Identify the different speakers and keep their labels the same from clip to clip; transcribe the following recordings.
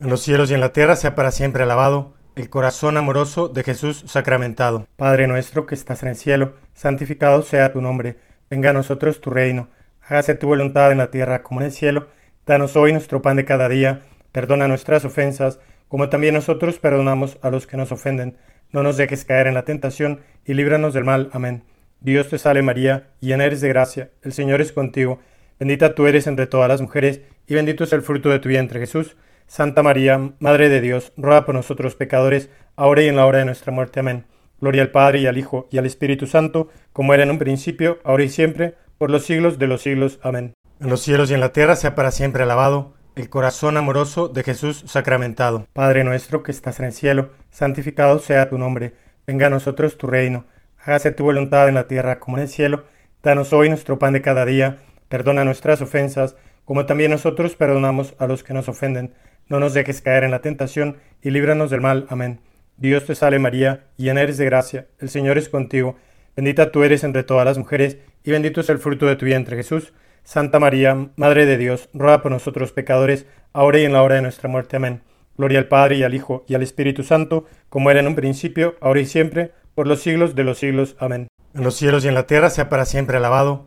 Speaker 1: En los cielos y en la tierra sea para siempre alabado el corazón amoroso de Jesús sacramentado. Padre nuestro que estás en el cielo, santificado sea tu nombre. Venga a nosotros tu reino. Hágase tu voluntad en la tierra como en el cielo. Danos hoy nuestro pan de cada día. Perdona nuestras ofensas, como también nosotros perdonamos a los que nos ofenden. No nos dejes caer en la tentación y líbranos del mal. Amén. Dios te salve María, llena eres de gracia, el Señor es contigo, bendita tú eres entre todas las mujeres, y bendito es el fruto de tu vientre Jesús. Santa María, Madre de Dios, ruega por nosotros pecadores, ahora y en la hora de nuestra muerte. Amén. Gloria al Padre y al Hijo y al Espíritu Santo, como era en un principio, ahora y siempre, por los siglos de los siglos. Amén. En los cielos y en la tierra sea para siempre alabado el corazón amoroso de Jesús sacramentado. Padre nuestro que estás en el cielo, santificado sea tu nombre, venga a nosotros tu reino, hágase tu voluntad en la tierra como en el cielo, danos hoy nuestro pan de cada día, perdona nuestras ofensas, como también nosotros perdonamos a los que nos ofenden no nos dejes caer en la tentación, y líbranos del mal. Amén. Dios te salve María, llena eres de gracia, el Señor es contigo, bendita tú eres entre todas las mujeres, y bendito es el fruto de tu vientre Jesús. Santa María, Madre de Dios, ruega por nosotros pecadores, ahora y en la hora de nuestra muerte. Amén. Gloria al Padre y al Hijo y al Espíritu Santo, como era en un principio, ahora y siempre, por los siglos de los siglos. Amén. En los cielos y en la tierra sea para siempre alabado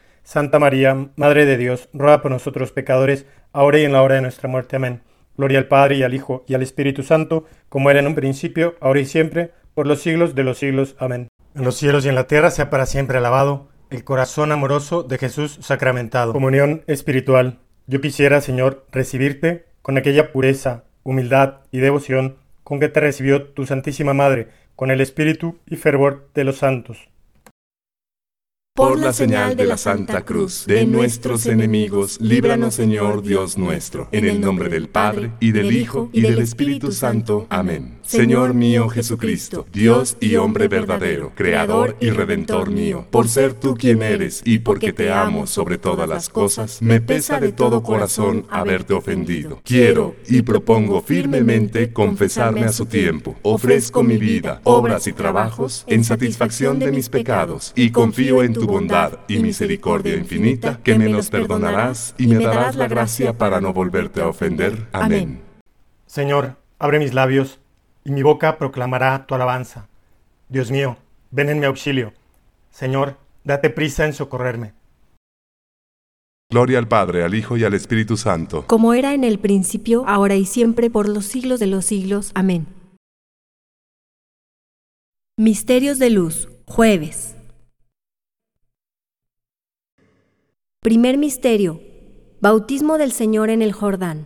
Speaker 1: Santa María, Madre de Dios, ruega por nosotros pecadores, ahora y en la hora de nuestra muerte. Amén. Gloria al Padre y al Hijo y al Espíritu Santo, como era en un principio, ahora y siempre, por los siglos de los siglos. Amén. En los cielos y en la tierra sea para siempre alabado el corazón amoroso de Jesús sacramentado. Comunión espiritual. Yo quisiera, Señor, recibirte con aquella pureza, humildad y devoción con que te recibió tu Santísima Madre, con el espíritu y fervor de los santos
Speaker 2: por la señal de la Santa Cruz de nuestros enemigos, líbranos Señor Dios nuestro, en el nombre del Padre, y del Hijo, y del Espíritu Santo. Amén. Señor mío Jesucristo, Dios y hombre verdadero, Creador y Redentor mío, por ser tú quien eres y porque te amo sobre todas las cosas, me pesa de todo corazón haberte ofendido. Quiero y propongo firmemente confesarme a su tiempo. Ofrezco mi vida, obras y trabajos en satisfacción de mis pecados y confío en tu tu bondad y misericordia infinita, que me los perdonarás y me darás la gracia para no volverte a ofender. Amén. Señor, abre mis labios, y mi boca proclamará tu alabanza. Dios mío, ven en mi auxilio. Señor, date prisa en socorrerme.
Speaker 3: Gloria al Padre, al Hijo y al Espíritu Santo. Como era en el principio, ahora y siempre, por los siglos de los siglos. Amén.
Speaker 4: Misterios de Luz, jueves. Primer misterio. Bautismo del Señor en el Jordán.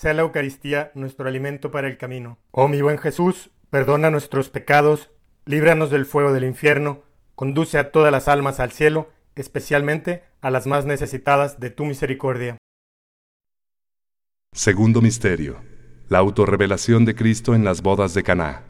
Speaker 4: sea la Eucaristía nuestro alimento para el camino. Oh mi buen Jesús, perdona nuestros pecados, líbranos del fuego del infierno, conduce a todas las almas al cielo, especialmente a las más necesitadas de tu misericordia.
Speaker 5: Segundo misterio. La autorrevelación de Cristo en las bodas de Caná.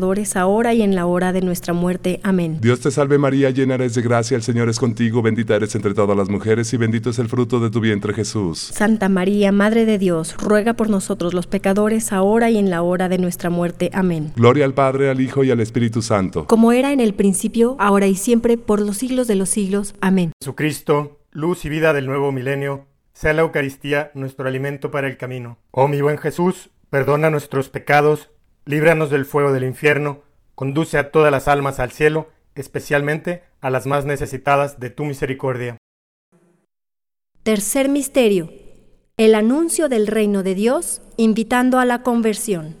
Speaker 5: ahora y en la hora de nuestra muerte. Amén. Dios te salve María, llena eres de gracia, el Señor es contigo, bendita eres entre todas las mujeres y bendito es el fruto de tu vientre Jesús. Santa María, Madre de Dios, ruega por nosotros los pecadores, ahora y en la hora de nuestra muerte. Amén. Gloria al Padre, al Hijo y al Espíritu Santo. Como era en el principio, ahora y siempre, por los siglos de los siglos. Amén. Jesucristo, luz y vida del nuevo milenio, sea la Eucaristía nuestro alimento para el camino. Oh mi buen Jesús, perdona nuestros pecados Líbranos del fuego del infierno, conduce a todas las almas al cielo, especialmente a las más necesitadas de tu misericordia.
Speaker 6: Tercer misterio. El anuncio del reino de Dios invitando a la conversión.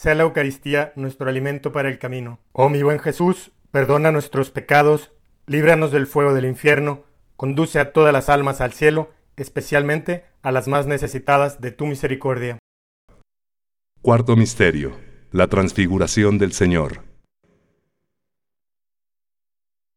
Speaker 6: sea la Eucaristía nuestro alimento para el camino. Oh mi buen Jesús, perdona nuestros pecados, líbranos del fuego del infierno, conduce a todas las almas al cielo, especialmente a las más necesitadas de tu misericordia.
Speaker 7: Cuarto Misterio. La Transfiguración del Señor.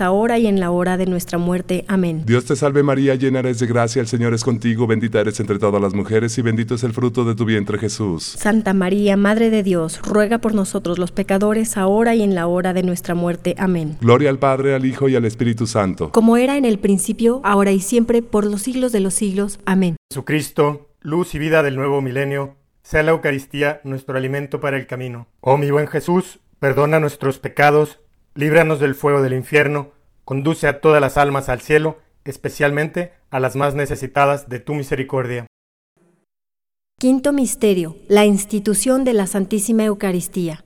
Speaker 7: ahora y en la hora de nuestra muerte. Amén. Dios te salve María, llena eres de gracia, el Señor es contigo, bendita eres entre todas las mujeres y bendito es el fruto de tu vientre Jesús. Santa María, Madre de Dios, ruega por nosotros los pecadores, ahora y en la hora de nuestra muerte. Amén. Gloria al Padre, al Hijo y al Espíritu Santo. Como era en el principio, ahora y siempre, por los siglos de los siglos. Amén. Jesucristo, luz y vida del nuevo milenio, sea la Eucaristía nuestro alimento para el camino. Oh mi buen Jesús, perdona nuestros pecados líbranos del fuego del infierno, conduce a todas las almas al cielo, especialmente a las más necesitadas de tu misericordia.
Speaker 8: Quinto Misterio, la institución de la Santísima Eucaristía.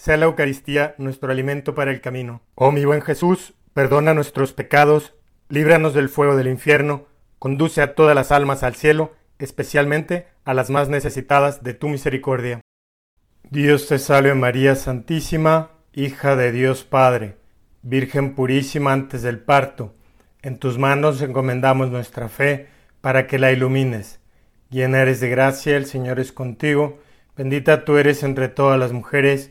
Speaker 8: sea la Eucaristía nuestro alimento para el camino. Oh mi buen Jesús, perdona nuestros pecados, líbranos del fuego del infierno, conduce a todas las almas al cielo, especialmente a las más necesitadas de tu misericordia. Dios te salve María Santísima, hija de Dios Padre, Virgen purísima antes del parto, en tus manos encomendamos nuestra fe para que la ilumines. Llena eres de gracia, el Señor es contigo, bendita tú eres entre todas las mujeres,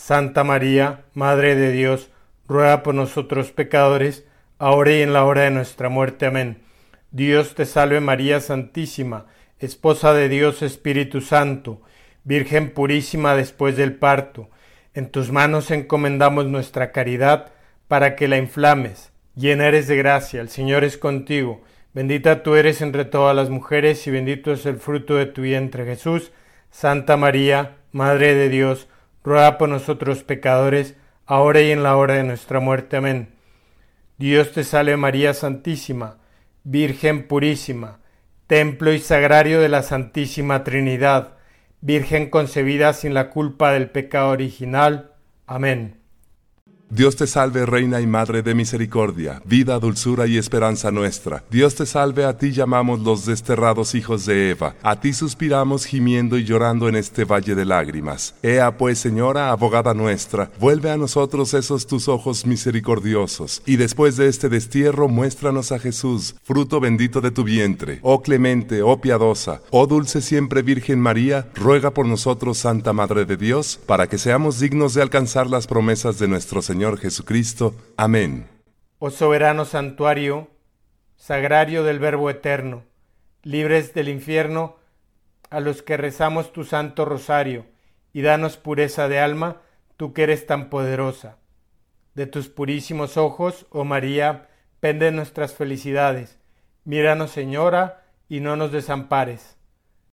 Speaker 8: Santa María, Madre de Dios, ruega por nosotros pecadores, ahora y en la hora de nuestra muerte. Amén. Dios te salve María Santísima, Esposa de Dios Espíritu Santo, Virgen purísima después del parto. En tus manos encomendamos nuestra caridad para que la inflames. Llena eres de gracia, el Señor es contigo. Bendita tú eres entre todas las mujeres y bendito es el fruto de tu vientre Jesús. Santa María, Madre de Dios, ruega por nosotros pecadores, ahora y en la hora de nuestra muerte. Amén. Dios te salve María Santísima, Virgen purísima, templo y sagrario de la Santísima Trinidad, Virgen concebida sin la culpa del pecado original. Amén. Dios te salve, Reina y Madre de Misericordia, vida, dulzura y esperanza nuestra. Dios te salve, a ti llamamos los desterrados hijos de Eva, a ti suspiramos gimiendo y llorando en este valle de lágrimas. Ea pues, Señora, abogada nuestra, vuelve a nosotros esos tus ojos misericordiosos, y después de este destierro muéstranos a Jesús, fruto bendito de tu vientre. Oh clemente, oh piadosa, oh dulce siempre Virgen María, ruega por nosotros, Santa Madre de Dios, para que seamos dignos de alcanzar las promesas de nuestro Señor. Señor Jesucristo. Amén. Oh soberano santuario, sagrario del Verbo Eterno, libres del infierno a los que rezamos tu santo rosario, y danos pureza de alma, tú que eres tan poderosa. De tus purísimos ojos, oh María, penden nuestras felicidades. Míranos, Señora, y no nos desampares.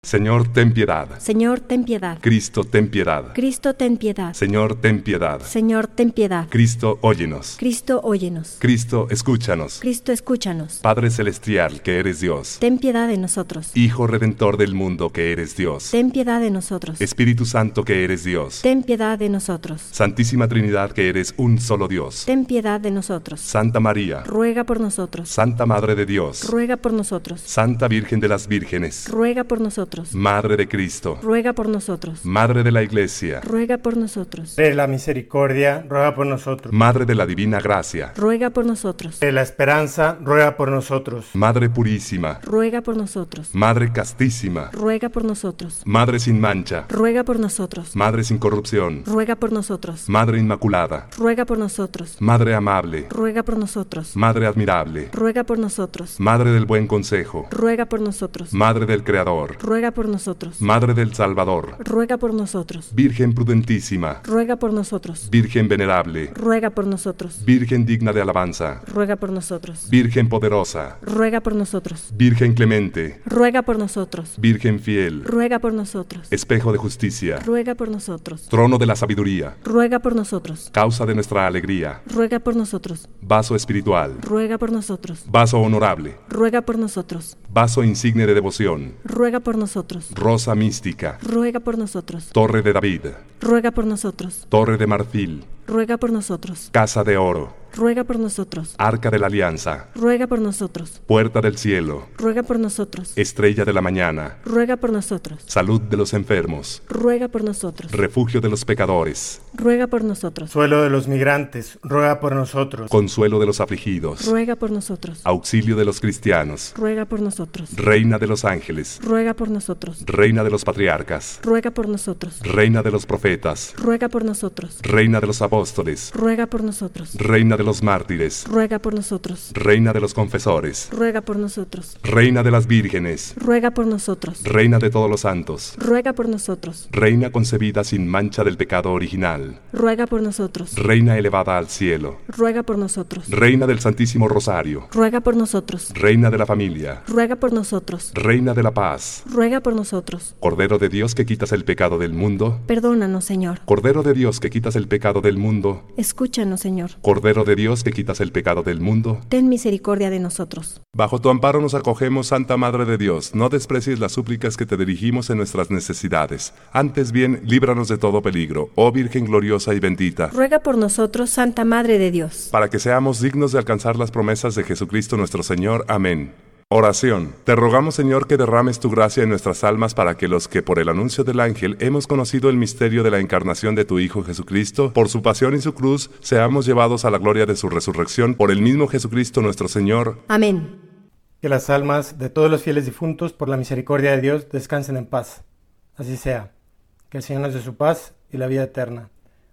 Speaker 8: Señor, ten piedad. Señor, ten piedad. Cristo, ten piedad. Cristo, ten piedad. Señor, ten piedad. Señor, ten piedad. Cristo, óyenos. Cristo, óyenos. Cristo, escúchanos. Cristo, escúchanos. Padre celestial, que eres Dios. Ten piedad de nosotros. Hijo redentor del mundo, que eres Dios. Ten piedad de nosotros. Espíritu Santo, que eres Dios. Ten piedad de nosotros. Santísima Trinidad, que eres un solo Dios. Ten piedad de nosotros. Santa María, ruega por nosotros. Santa Madre de Dios, ruega por nosotros. Santa Virgen de las Vírgenes, ruega por nosotros. Madre de Cristo, ruega por nosotros. Madre de la Iglesia, ruega por nosotros. De la misericordia, ruega por nosotros. Madre de la divina gracia, ruega por nosotros. De la esperanza, ruega por nosotros. Madre purísima, ruega por nosotros. Madre castísima, ruega por nosotros. Madre sin mancha, ruega por nosotros. Madre sin corrupción, ruega por nosotros. Madre inmaculada, ruega por nosotros. Madre amable, ruega por nosotros. Madre admirable, ruega por nosotros. Madre del buen consejo, ruega por nosotros. Madre del Creador, ruega ruega por nosotros. Madre del Salvador, ruega por nosotros. Virgen prudentísima, ruega por nosotros. Virgen venerable, ruega por nosotros. Virgen digna de alabanza, ruega por nosotros. Virgen poderosa, ruega por nosotros. Virgen clemente, ruega por nosotros. Virgen fiel, ruega por nosotros. Espejo de justicia, ruega por nosotros. Trono de la sabiduría, ruega por nosotros. Causa de nuestra alegría, ruega por nosotros. Vaso espiritual, ruega por nosotros. Vaso honorable, ruega por nosotros. Vaso insigne de devoción, ruega por nosotros Rosa Mística. Ruega por nosotros. Torre de David. Ruega por nosotros. Torre de Marfil. Ruega por nosotros. Casa de Oro. Ruega por nosotros. Arca de la Alianza. Ruega por nosotros. Puerta del Cielo. Ruega por nosotros. Estrella de la Mañana. Ruega por nosotros. Salud de los enfermos. Ruega por nosotros. Refugio de los pecadores ruega por nosotros. Suelo de los migrantes, ruega por nosotros. Consuelo de los afligidos, ruega por nosotros. Auxilio de los cristianos, ruega por nosotros. Reina de los ángeles, ruega por nosotros. Reina de los patriarcas, ruega por nosotros. Reina de los profetas, ruega por nosotros. Reina de los apóstoles, ruega por nosotros. Reina de los mártires, ruega por nosotros. Reina de los confesores, ruega por nosotros. Reina de las vírgenes, ruega por nosotros. Reina de todos los santos, ruega por nosotros. Reina concebida sin mancha del pecado original Ruega por nosotros. Reina elevada al cielo. Ruega por nosotros. Reina del Santísimo Rosario. Ruega por nosotros. Reina de la familia. Ruega por nosotros. Reina de la paz. Ruega por nosotros. Cordero de Dios que quitas el pecado del mundo. Perdónanos, Señor. Cordero de Dios que quitas el pecado del mundo. Escúchanos, Señor. Cordero de Dios que quitas el pecado del mundo. Ten misericordia de nosotros. Bajo tu amparo nos acogemos, Santa Madre de Dios. No desprecies las súplicas que te dirigimos en nuestras necesidades. Antes bien, líbranos de todo peligro. Oh Virgen gloriosa y bendita. Ruega por nosotros, Santa Madre de Dios, para que seamos dignos de alcanzar las promesas de Jesucristo nuestro Señor. Amén. Oración. Te rogamos Señor que derrames tu gracia en nuestras almas para que los que por el anuncio del ángel hemos conocido el misterio de la encarnación de tu Hijo Jesucristo, por su pasión y su cruz, seamos llevados a la gloria de su resurrección por el mismo Jesucristo nuestro Señor. Amén. Que las almas de todos los fieles difuntos, por la misericordia de Dios, descansen en paz. Así sea. Que el Señor nos dé su paz y la vida eterna.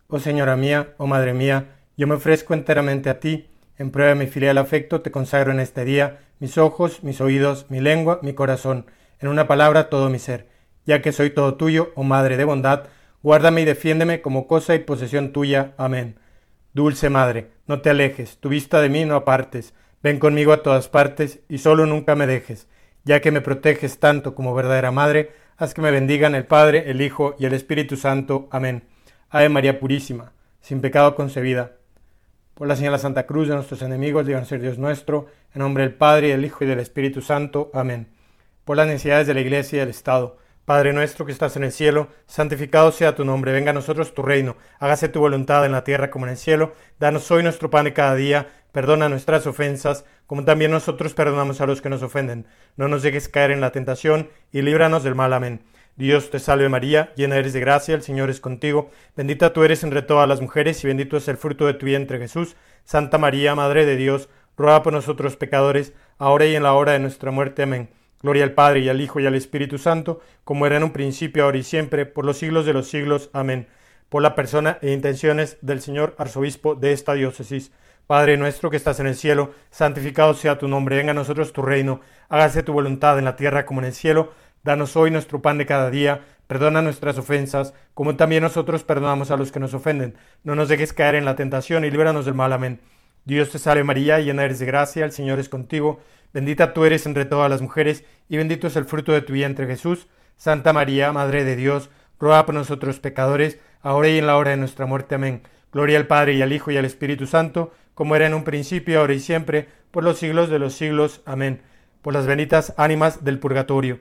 Speaker 8: Oh Señora mía, oh Madre mía, yo me ofrezco enteramente a ti, en prueba de mi filial afecto te consagro en este día mis ojos, mis oídos, mi lengua, mi corazón, en una palabra todo mi ser, ya que soy todo tuyo, oh Madre de bondad, guárdame y defiéndeme como cosa y posesión tuya. Amén. Dulce Madre, no te alejes, tu vista de mí no apartes, ven conmigo a todas partes y solo nunca me dejes, ya que me proteges tanto como verdadera Madre, haz que me bendigan el Padre, el Hijo y el Espíritu Santo. Amén. Ave María Purísima, sin pecado concebida. Por la señal de Santa Cruz de nuestros enemigos, digan ser Dios nuestro, en nombre del Padre, del Hijo y del Espíritu Santo. Amén. Por las necesidades de la Iglesia y del Estado. Padre nuestro que estás en el cielo, santificado sea tu nombre, venga a nosotros tu reino, hágase tu voluntad en la tierra como en el cielo, danos hoy nuestro pan de cada día, perdona nuestras ofensas, como también nosotros perdonamos a los que nos ofenden, no nos dejes caer en la tentación, y líbranos del mal. Amén. Dios te salve María, llena eres de gracia, el Señor es contigo, bendita tú eres entre todas las mujeres y bendito es el fruto de tu vientre Jesús. Santa María, Madre de Dios, ruega por nosotros pecadores, ahora y en la hora de nuestra muerte. Amén. Gloria al Padre y al Hijo y al Espíritu Santo, como era en un principio, ahora y siempre, por los siglos de los siglos. Amén. Por la persona e intenciones del Señor Arzobispo de esta diócesis. Padre nuestro que estás en el cielo, santificado sea tu nombre, venga a nosotros tu reino, hágase tu voluntad en la tierra como en el cielo. Danos hoy nuestro pan de cada día, perdona nuestras ofensas, como también nosotros perdonamos a los que nos ofenden. No nos dejes caer en la tentación y líbranos del mal. Amén. Dios te salve María, llena eres de gracia, el Señor es contigo, bendita tú eres entre todas las mujeres, y bendito es el fruto de tu vientre Jesús. Santa María, Madre de Dios, ruega por nosotros pecadores, ahora y en la hora de nuestra muerte. Amén. Gloria al Padre y al Hijo y al Espíritu Santo, como era en un principio, ahora y siempre, por los siglos de los siglos. Amén. Por las benditas ánimas del purgatorio.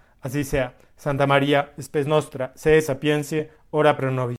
Speaker 8: Así sea. Santa María, Spes Nostra, sede sapiense, ora pro nobis.